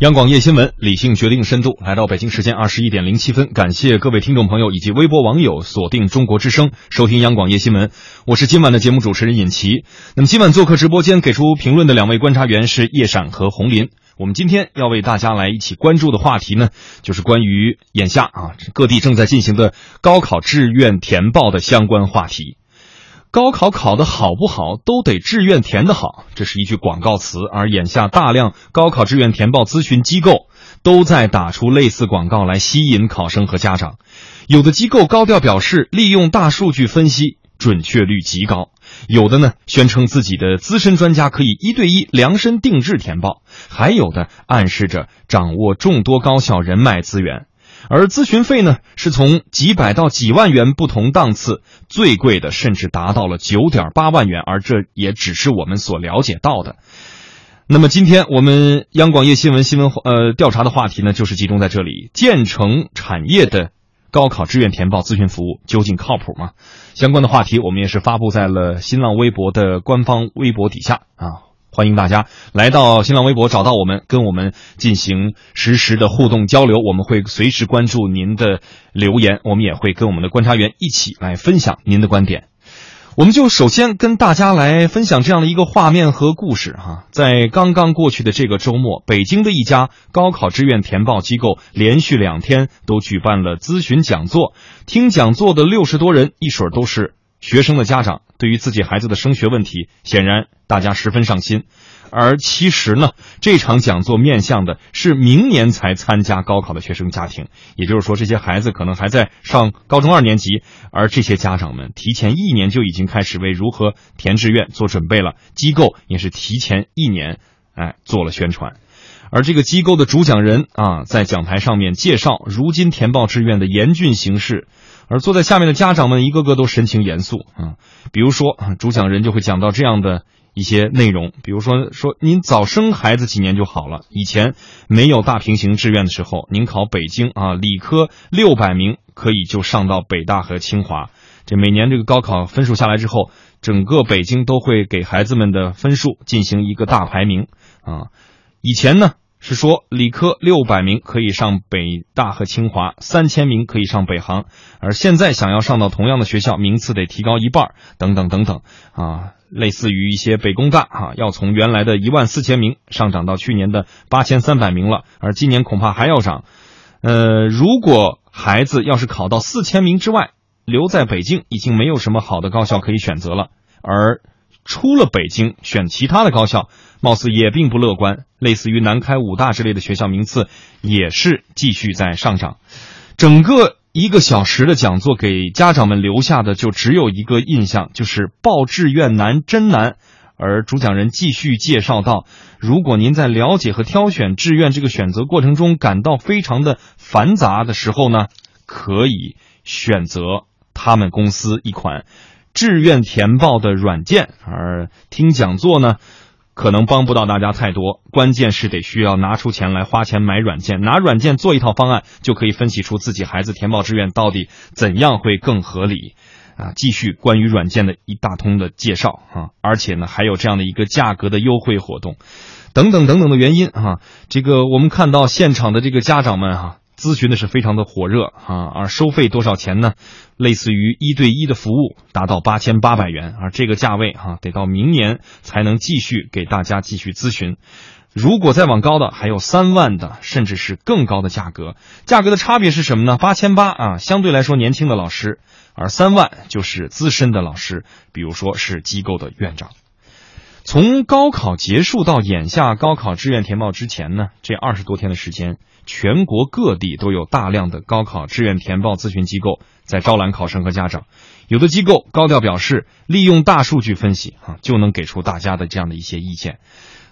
央广夜新闻，理性决定深度。来到北京时间二十一点零七分，感谢各位听众朋友以及微博网友锁定中国之声，收听央广夜新闻。我是今晚的节目主持人尹奇。那么今晚做客直播间给出评论的两位观察员是叶闪和红林。我们今天要为大家来一起关注的话题呢，就是关于眼下啊各地正在进行的高考志愿填报的相关话题。高考考得好不好，都得志愿填得好，这是一句广告词。而眼下大量高考志愿填报咨询机构都在打出类似广告来吸引考生和家长。有的机构高调表示利用大数据分析，准确率极高；有的呢宣称自己的资深专家可以一对一量身定制填报，还有的暗示着掌握众多高校人脉资源。而咨询费呢，是从几百到几万元不同档次，最贵的甚至达到了九点八万元，而这也只是我们所了解到的。那么今天我们央广夜新闻新闻呃调查的话题呢，就是集中在这里：建成产业的高考志愿填报咨询服务究竟靠谱吗？相关的话题我们也是发布在了新浪微博的官方微博底下啊。欢迎大家来到新浪微博找到我们，跟我们进行实时的互动交流。我们会随时关注您的留言，我们也会跟我们的观察员一起来分享您的观点。我们就首先跟大家来分享这样的一个画面和故事哈，在刚刚过去的这个周末，北京的一家高考志愿填报机构连续两天都举办了咨询讲座，听讲座的六十多人一水都是。学生的家长对于自己孩子的升学问题，显然大家十分上心。而其实呢，这场讲座面向的是明年才参加高考的学生家庭，也就是说，这些孩子可能还在上高中二年级，而这些家长们提前一年就已经开始为如何填志愿做准备了。机构也是提前一年，哎，做了宣传。而这个机构的主讲人啊，在讲台上面介绍如今填报志愿的严峻形势。而坐在下面的家长们一个个都神情严肃啊，比如说主讲人就会讲到这样的一些内容，比如说说您早生孩子几年就好了。以前没有大平行志愿的时候，您考北京啊，理科六百名可以就上到北大和清华。这每年这个高考分数下来之后，整个北京都会给孩子们的分数进行一个大排名啊。以前呢。是说理科六百名可以上北大和清华，三千名可以上北航，而现在想要上到同样的学校，名次得提高一半，等等等等，啊，类似于一些北工大啊，要从原来的一万四千名上涨到去年的八千三百名了，而今年恐怕还要涨。呃，如果孩子要是考到四千名之外，留在北京已经没有什么好的高校可以选择了，而。出了北京选其他的高校，貌似也并不乐观。类似于南开、武大之类的学校名次也是继续在上涨。整个一个小时的讲座给家长们留下的就只有一个印象，就是报志愿难，真难。而主讲人继续介绍到，如果您在了解和挑选志愿这个选择过程中感到非常的繁杂的时候呢，可以选择他们公司一款。志愿填报的软件，而听讲座呢，可能帮不到大家太多。关键是得需要拿出钱来花钱买软件，拿软件做一套方案，就可以分析出自己孩子填报志愿到底怎样会更合理。啊，继续关于软件的一大通的介绍啊，而且呢，还有这样的一个价格的优惠活动，等等等等的原因啊。这个我们看到现场的这个家长们哈。咨询的是非常的火热啊，而收费多少钱呢？类似于一对一的服务，达到八千八百元，而这个价位哈，得到明年才能继续给大家继续咨询。如果再往高的，还有三万的，甚至是更高的价格。价格的差别是什么呢？八千八啊，相对来说年轻的老师，而三万就是资深的老师，比如说是机构的院长。从高考结束到眼下高考志愿填报之前呢，这二十多天的时间。全国各地都有大量的高考志愿填报咨询机构在招揽考生和家长，有的机构高调表示利用大数据分析啊，就能给出大家的这样的一些意见，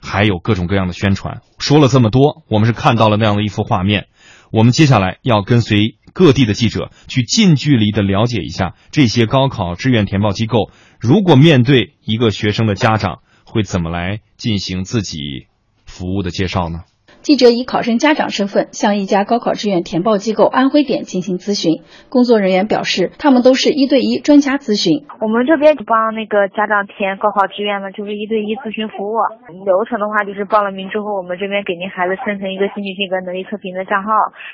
还有各种各样的宣传。说了这么多，我们是看到了那样的一幅画面。我们接下来要跟随各地的记者去近距离的了解一下这些高考志愿填报机构，如果面对一个学生的家长，会怎么来进行自己服务的介绍呢？记者以考生家长身份向一家高考志愿填报机构安徽点进行咨询，工作人员表示，他们都是一对一专家咨询。我们这边帮那个家长填高考志愿呢，就是一对一咨询服务。流程的话，就是报了名之后，我们这边给您孩子生成一个兴趣性格能力测评的账号，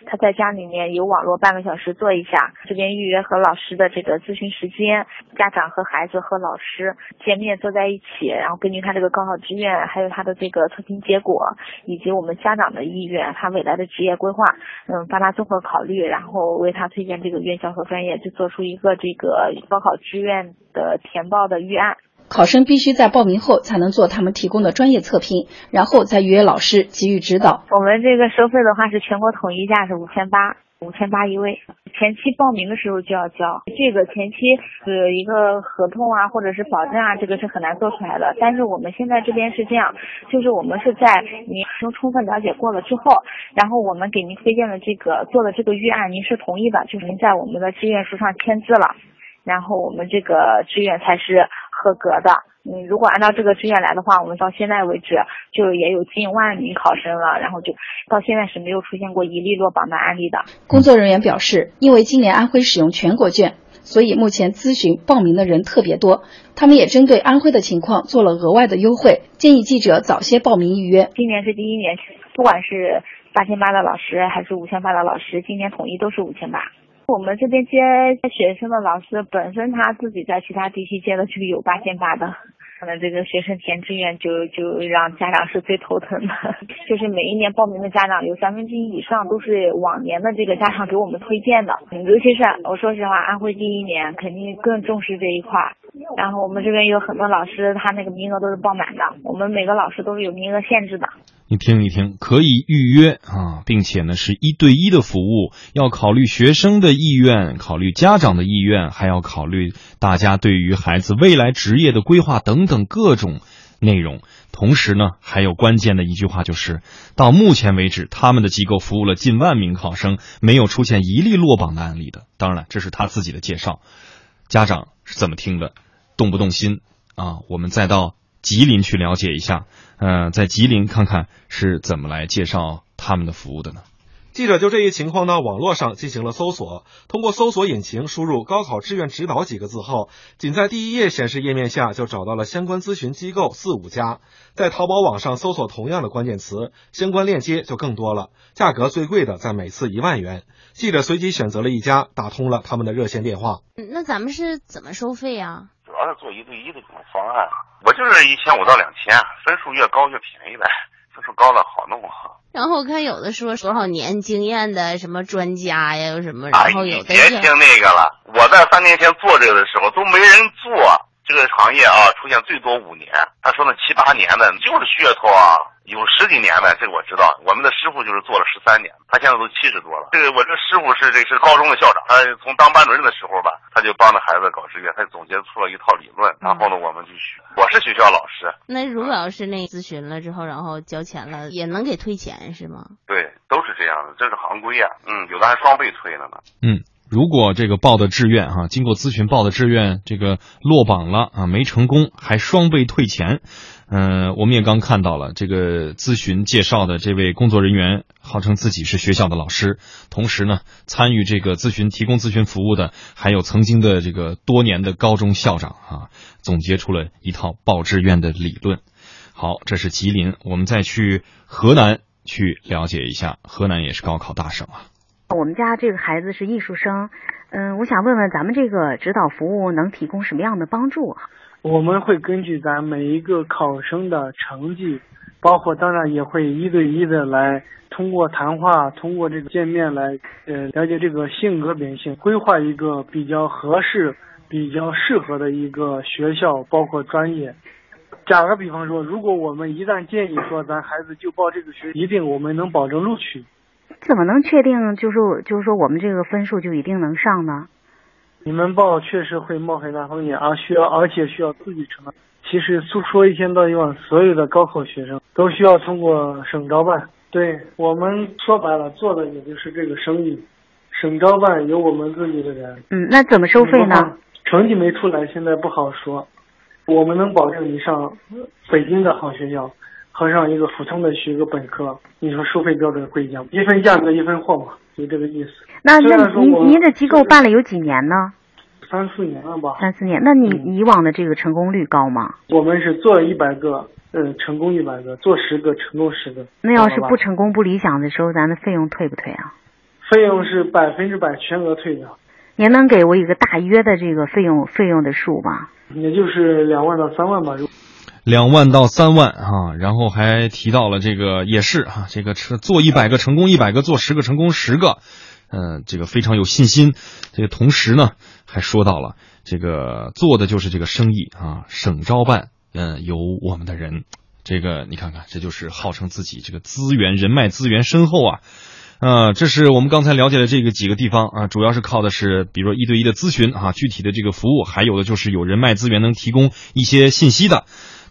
他在家里面有网络半个小时做一下，这边预约和老师的这个咨询时间，家长和孩子和老师见面坐在一起，然后根据他这个高考志愿，还有他的这个测评结果，以及我们家长的意愿，他未来的职业规划，嗯，帮他综合考虑，然后为他推荐这个院校和专业，就做出一个这个高考志愿的填报的预案。考生必须在报名后才能做他们提供的专业测评，然后再预约老师给予指导。我们这个收费的话是全国统一价是五千八，五千八一位。前期报名的时候就要交，这个前期是一个合同啊或者是保证啊，这个是很难做出来的。但是我们现在这边是这样，就是我们是在您充分了解过了之后，然后我们给您推荐的这个做的这个预案，您是同意的，就是您在我们的志愿书上签字了，然后我们这个志愿才是。合格的，嗯，如果按照这个志愿来的话，我们到现在为止就也有近万名考生了，然后就到现在是没有出现过一例落榜的案例的。工作人员表示，因为今年安徽使用全国卷，所以目前咨询报名的人特别多。他们也针对安徽的情况做了额外的优惠，建议记者早些报名预约。今年是第一年，不管是八千八的老师还是五千八的老师，今年统一都是五千八。我们这边接学生的老师本身他自己在其他地区接的就有八千八的，可能这个学生填志愿就就让家长是最头疼的，就是每一年报名的家长有三分之一以上都是往年的这个家长给我们推荐的，尤其是我说实话，安徽第一年肯定更重视这一块，然后我们这边有很多老师他那个名额都是爆满的，我们每个老师都是有名额限制的。你听一听，可以预约啊，并且呢是一对一的服务，要考虑学生的意愿，考虑家长的意愿，还要考虑大家对于孩子未来职业的规划等等各种内容。同时呢，还有关键的一句话就是，到目前为止，他们的机构服务了近万名考生，没有出现一例落榜的案例的。当然了，这是他自己的介绍，家长是怎么听的，动不动心啊？我们再到。吉林去了解一下，嗯，在吉林看看是怎么来介绍他们的服务的呢？记者就这一情况呢，网络上进行了搜索，通过搜索引擎输入“高考志愿指导”几个字后，仅在第一页显示页面下就找到了相关咨询机构四五家。在淘宝网上搜索同样的关键词，相关链接就更多了，价格最贵的在每次一万元。记者随即选择了一家，打通了他们的热线电话。那咱们是怎么收费呀？主要是做一对一的这种方案。我就是一千五到两千，分数越高越便宜呗，分数高了好弄啊。然后我看有的说多少年经验的什么专家呀，有什么，然后有的别听那个了。我在三年前做这个的时候都没人做，这个行业啊出现最多五年，他说那七八年的就是噱头啊。有十几年了，这个我知道。我们的师傅就是做了十三年，他现在都七十多了。这个我这师傅是这是高中的校长，他从当班主任的时候吧，他就帮着孩子搞志愿，他总结出了一套理论，然后呢，我们就学。我是学校老师。那如果要是那咨询了之后，然后交钱了，也能给退钱是吗？对，都是这样的，这是行规呀。嗯，有的还双倍退了呢。嗯，如果这个报的志愿哈，经过咨询报的志愿这个落榜了啊，没成功，还双倍退钱。嗯，我们也刚看到了这个咨询介绍的这位工作人员，号称自己是学校的老师，同时呢，参与这个咨询、提供咨询服务的还有曾经的这个多年的高中校长啊，总结出了一套报志愿的理论。好，这是吉林，我们再去河南去了解一下，河南也是高考大省啊。我们家这个孩子是艺术生，嗯，我想问问咱们这个指导服务能提供什么样的帮助？我们会根据咱每一个考生的成绩，包括当然也会一对一的来通过谈话，通过这个见面来呃了解这个性格秉性，规划一个比较合适、比较适合的一个学校，包括专业。打个比方说，如果我们一旦建议说咱孩子就报这个学，一定我们能保证录取。怎么能确定就是就是说我们这个分数就一定能上呢？你们报确实会冒很大风险，而需要而且需要自己承担。其实说说一千道一万，所有的高考学生都需要通过省招办。对我们说白了，做的也就是这个生意。省招办有我们自己的人。嗯，那怎么收费呢？成绩没出来，现在不好说。我们能保证你上北京的好学校，和上一个普通的学个本科，你说收费标准会一样？一分价格一分货嘛，就这个意思。那那您您这机构办了有几年呢？三四年了吧？三四年。那你嗯以往的这个成功率高吗？我们是做一百个，呃，成功一百个，做十个成功十个。那要是不成功不理想的时候，咱的费用退不退啊？费用是百分之百全额退的，您能给我一个大约的这个费用费用的数吗？也就是两万到三万吧。两万到三万啊，然后还提到了这个也是啊，这个车做一百个成功一百个，做十个成功十个，嗯、这个非常有信心。这个同时呢，还说到了这个做的就是这个生意啊，省招办，嗯、有我们的人。这个你看看，这就是号称自己这个资源人脉资源深厚啊。呃，这是我们刚才了解的这个几个地方啊，主要是靠的是，比如说一对一的咨询啊，具体的这个服务，还有的就是有人脉资源能提供一些信息的，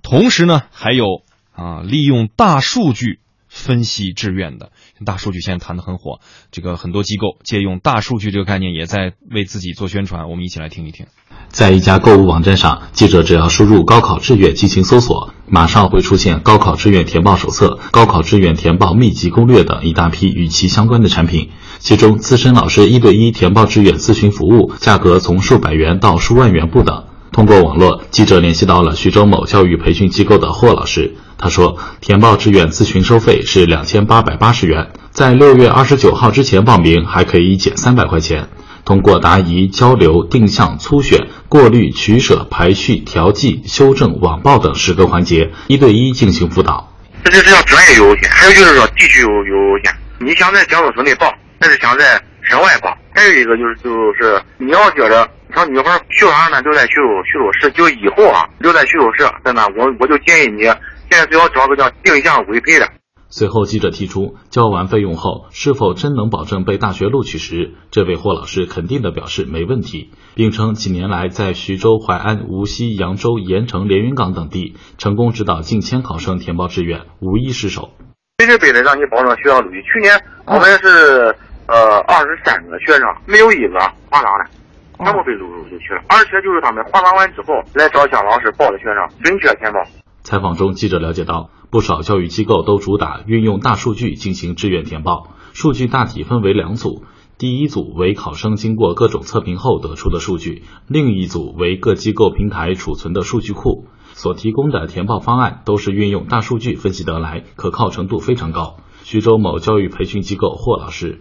同时呢，还有啊，利用大数据分析志愿的，大数据现在谈的很火，这个很多机构借用大数据这个概念，也在为自己做宣传，我们一起来听一听。在一家购物网站上，记者只要输入“高考志愿”进行搜索，马上会出现高考志愿填报手册、高考志愿填报秘籍攻略等一大批与其相关的产品。其中，资深老师一对一填报志愿咨询服务，价格从数百元到数万元不等。通过网络，记者联系到了徐州某教育培训机构的霍老师。他说，填报志愿咨询收费是两千八百八十元，在六月二十九号之前报名还可以减三百块钱。通过答疑、交流、定向、初选、过滤、取舍、排序、调剂、修正、网报等十个环节，一对一进行辅导。这就是要专业优先，还有就是说地区有有优先。你想在江苏省内报，还是想在省外报？还有一个就是就是你要觉着，你说女孩学完呢留在徐州徐州市，就以后啊留在徐州市，真的我我就建议你现在最好找个叫定向委培的。随后，记者提出，交完费用后是否真能保证被大学录取时，这位霍老师肯定的表示没问题，并称几年来在徐州、淮安、无锡、扬州、盐城、连云港等地成功指导近千考生填报志愿，无一失手。随时背的让你保证学校录取。去年我们是呃二十三个学生，没有一个滑档的，全部被录入就去了。而且就是他们滑档完之后来找向老师报的学生，准确填报。采访中，记者了解到，不少教育机构都主打运用大数据进行志愿填报。数据大体分为两组，第一组为考生经过各种测评后得出的数据，另一组为各机构平台储存的数据库。所提供的填报方案都是运用大数据分析得来，可靠程度非常高。徐州某教育培训机构霍老师，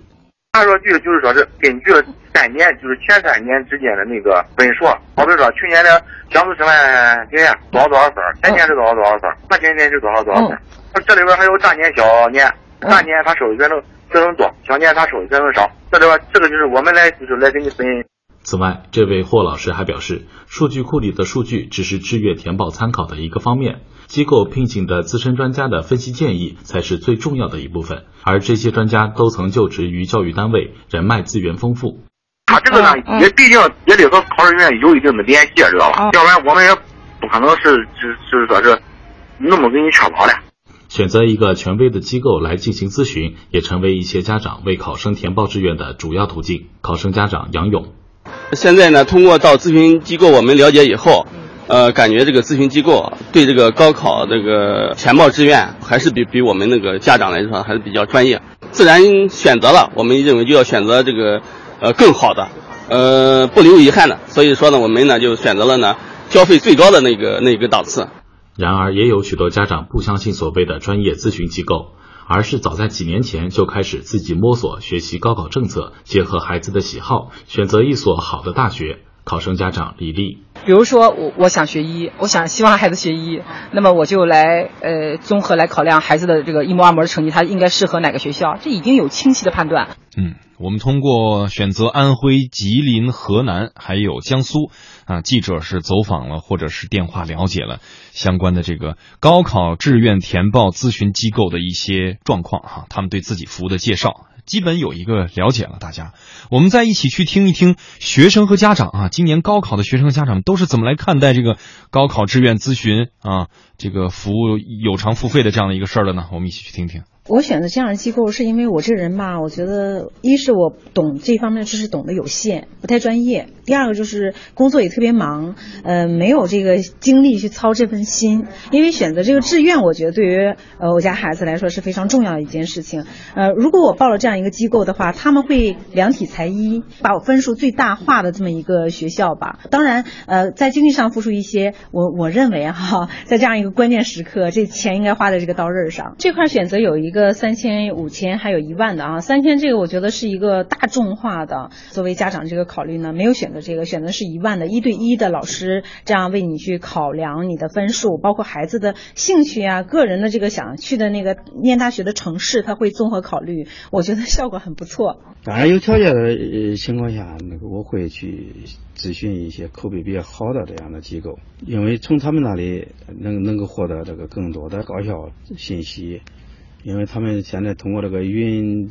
大数据就是说是根据三年，就是前三年之间的那个分数，好比说去年的江苏师范学院多少多少分，前年是多少多少分，大前年是多少多少分。这里边还有大年小年，大年他收的学生学生多，小年他收的学生少。这里边这个就是我们来就是来给你分。此外，这位霍老师还表示，数据库里的数据只是志愿填报参考的一个方面，机构聘请的资深专家的分析建议才是最重要的一部分。而这些专家都曾就职于教育单位，人脉资源丰富。他这个呢，也毕竟也得和考试院有一定的联系，知道吧？要不然我们也不可能是就就是说是那么给你确保的。选择一个权威的机构来进行咨询，也成为一些家长为考生填报志愿的主要途径。考生家长杨勇。现在呢，通过到咨询机构我们了解以后，呃，感觉这个咨询机构对这个高考这个填报志愿还是比比我们那个家长来说还是比较专业。自然选择了，我们认为就要选择这个呃更好的，呃不留遗憾的。所以说呢，我们呢就选择了呢交费最高的那个那个档次。然而，也有许多家长不相信所谓的专业咨询机构，而是早在几年前就开始自己摸索学习高考政策，结合孩子的喜好，选择一所好的大学。考生家长李丽，比如说我我想学医，我想希望孩子学医，那么我就来呃综合来考量孩子的这个一模二模的成绩，他应该适合哪个学校，这已经有清晰的判断。嗯，我们通过选择安徽、吉林、河南还有江苏啊，记者是走访了或者是电话了解了相关的这个高考志愿填报咨询机构的一些状况哈、他们对自己服务的介绍。基本有一个了解了，大家，我们再一起去听一听学生和家长啊，今年高考的学生和家长都是怎么来看待这个高考志愿咨询啊，这个服务有偿付费的这样的一个事儿的呢？我们一起去听听。我选择这样的机构是因为我这人吧，我觉得一是我懂这方面知识懂得有限，不太专业；第二个就是工作也特别忙，呃，没有这个精力去操这份心。因为选择这个志愿，我觉得对于呃我家孩子来说是非常重要的一件事情。呃，如果我报了这样一个机构的话，他们会量体裁衣，把我分数最大化的这么一个学校吧。当然，呃，在经济上付出一些，我我认为哈，在这样一个关键时刻，这钱应该花在这个刀刃上。这块选择有一。一个三千、五千，还有一万的啊。三千这个我觉得是一个大众化的，作为家长这个考虑呢，没有选择这个，选择是一万的，一对一的老师这样为你去考量你的分数，包括孩子的兴趣啊，个人的这个想去的那个念大学的城市，他会综合考虑。我觉得效果很不错。当然有条件的情况下，那个我会去咨询一些口碑比较好的这样的机构，因为从他们那里能能够获得这个更多的高校信息。因为他们现在通过这个云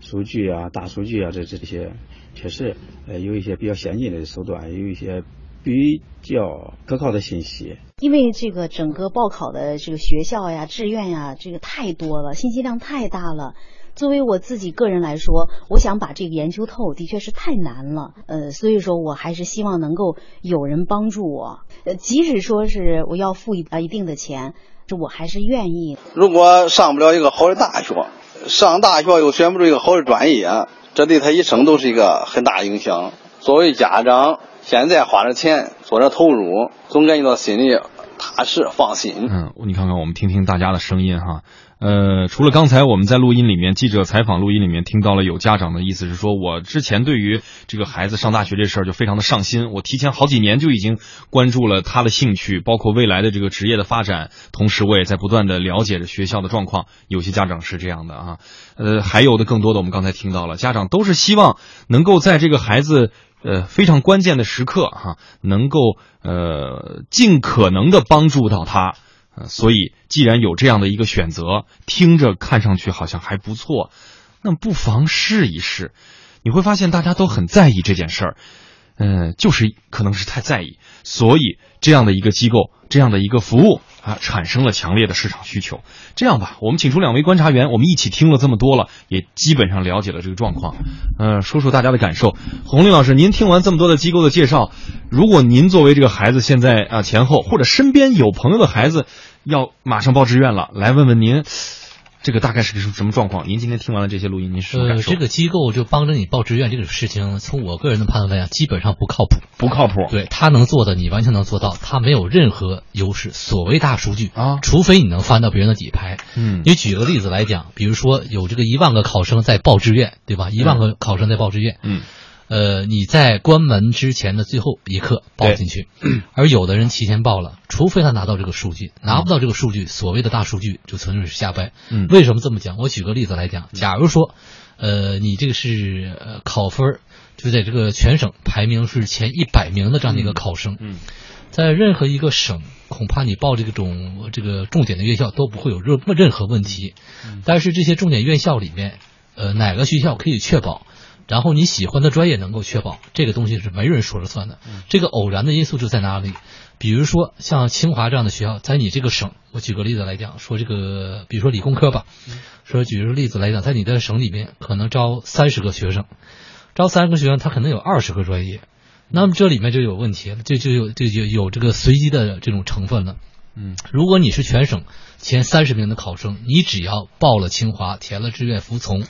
数据啊、大数据啊，这这些确实呃有一些比较先进的手段，有一些比较可靠的信息。因为这个整个报考的这个学校呀、志愿呀，这个太多了，信息量太大了。作为我自己个人来说，我想把这个研究透，的确是太难了。呃，所以说我还是希望能够有人帮助我。呃，即使说是我要付一啊一定的钱。这我还是愿意。如果上不了一个好的大学，上大学又选不出一个好的专业，这对他一生都是一个很大影响。作为家长，现在花着钱做着投入，总感觉到心里踏实放心。嗯，你看看，我们听听大家的声音哈。呃，除了刚才我们在录音里面记者采访录音里面听到了有家长的意思是说，我之前对于这个孩子上大学这事儿就非常的上心，我提前好几年就已经关注了他的兴趣，包括未来的这个职业的发展，同时我也在不断的了解着学校的状况。有些家长是这样的啊，呃，还有的更多的我们刚才听到了，家长都是希望能够在这个孩子呃非常关键的时刻哈，能够呃尽可能的帮助到他。所以，既然有这样的一个选择，听着看上去好像还不错，那不妨试一试。你会发现大家都很在意这件事儿，嗯，就是可能是太在意，所以这样的一个机构，这样的一个服务啊，产生了强烈的市场需求。这样吧，我们请出两位观察员，我们一起听了这么多了，也基本上了解了这个状况，嗯，说说大家的感受。洪林老师，您听完这么多的机构的介绍，如果您作为这个孩子现在啊前后，或者身边有朋友的孩子。要马上报志愿了，来问问您，这个大概是个什么状况？您今天听完了这些录音，您是什么感受？这个机构就帮着你报志愿这个事情，从我个人的判断来讲，基本上不靠谱，不靠谱。对他能做的，你完全能做到，他没有任何优势。所谓大数据啊，除非你能翻到别人的底牌。嗯，你举个例子来讲，比如说有这个一万个考生在报志愿，对吧？一万个考生在报志愿。嗯。呃，你在关门之前的最后一刻报进去，而有的人提前报了，除非他拿到这个数据，拿不到这个数据，所谓的大数据就纯粹是瞎掰。嗯，为什么这么讲？我举个例子来讲，假如说，呃，你这个是呃考分，就在这个全省排名是前一百名的这样的一个考生，嗯，在任何一个省，恐怕你报这种这个重点的院校都不会有任任何问题。但是这些重点院校里面，呃，哪个学校可以确保？然后你喜欢的专业能够确保这个东西是没人说了算的，这个偶然的因素就在哪里？比如说像清华这样的学校，在你这个省，我举个例子来讲，说这个，比如说理工科吧，说举个例子来讲，在你的省里面可能招三十个学生，招三十个学生，他可能有二十个专业，那么这里面就有问题了，就就有就有有这个随机的这种成分了。嗯，如果你是全省前三十名的考生，你只要报了清华，填了志愿服从。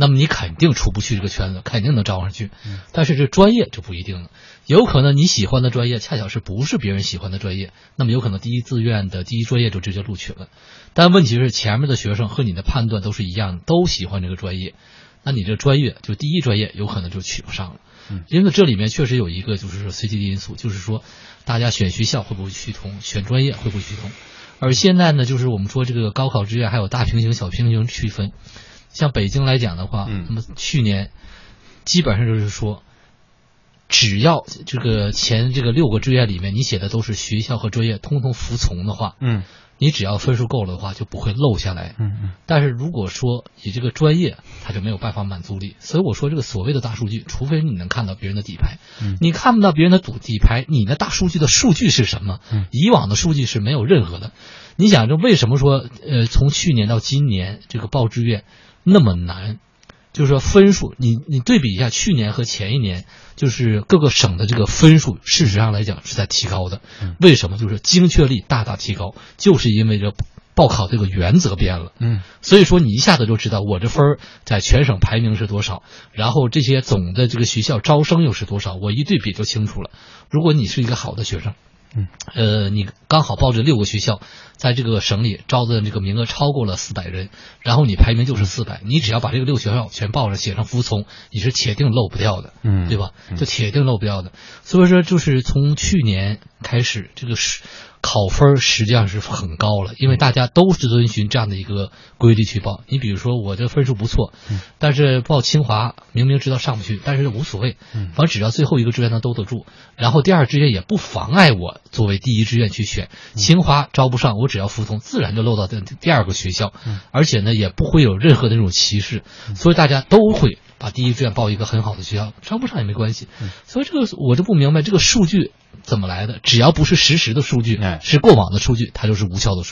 那么你肯定出不去这个圈子，肯定能招上去。但是这专业就不一定了，有可能你喜欢的专业恰巧是不是别人喜欢的专业，那么有可能第一志愿的第一专业就直接录取了。但问题是前面的学生和你的判断都是一样的，都喜欢这个专业，那你这专业就第一专业有可能就取不上了。因为这里面确实有一个就是随机的因素，就是说大家选学校会不会趋同，选专业会不会趋同。而现在呢，就是我们说这个高考志愿还有大平行、小平行区分。像北京来讲的话，那么去年基本上就是说，只要这个前这个六个志愿里面你写的都是学校和专业通通服从的话，嗯，你只要分数够了的话，就不会漏下来。嗯嗯。但是如果说你这个专业，它就没有办法满足你。所以我说这个所谓的大数据，除非你能看到别人的底牌，你看不到别人的底底牌，你的大数据的数据是什么？以往的数据是没有任何的。你想，这为什么说呃，从去年到今年这个报志愿那么难？就是说分数，你你对比一下去年和前一年，就是各个省的这个分数，事实上来讲是在提高的。为什么？就是精确率大大提高，就是因为这报考这个原则变了。嗯，所以说你一下子就知道我这分儿在全省排名是多少，然后这些总的这个学校招生又是多少，我一对比就清楚了。如果你是一个好的学生。嗯，呃，你刚好报这六个学校，在这个省里招的这个名额超过了四百人，然后你排名就是四百，你只要把这个六学校全报上，写上服从，你是铁定漏不掉的，嗯，对吧？就铁定漏不掉的。所以说，就是从去年开始，这个是。考分实际上是很高了，因为大家都是遵循这样的一个规律去报。你比如说，我这分数不错，但是报清华明明知道上不去，但是无所谓，反正只要最后一个志愿能兜得住，然后第二志愿也不妨碍我作为第一志愿去选。清华招不上，我只要服从，自然就漏到第第二个学校，而且呢也不会有任何的那种歧视，所以大家都会把第一志愿报一个很好的学校，上不上也没关系。所以这个我就不明白这个数据。怎么来的？只要不是实时的数据，是过往的数据，它就是无效的数。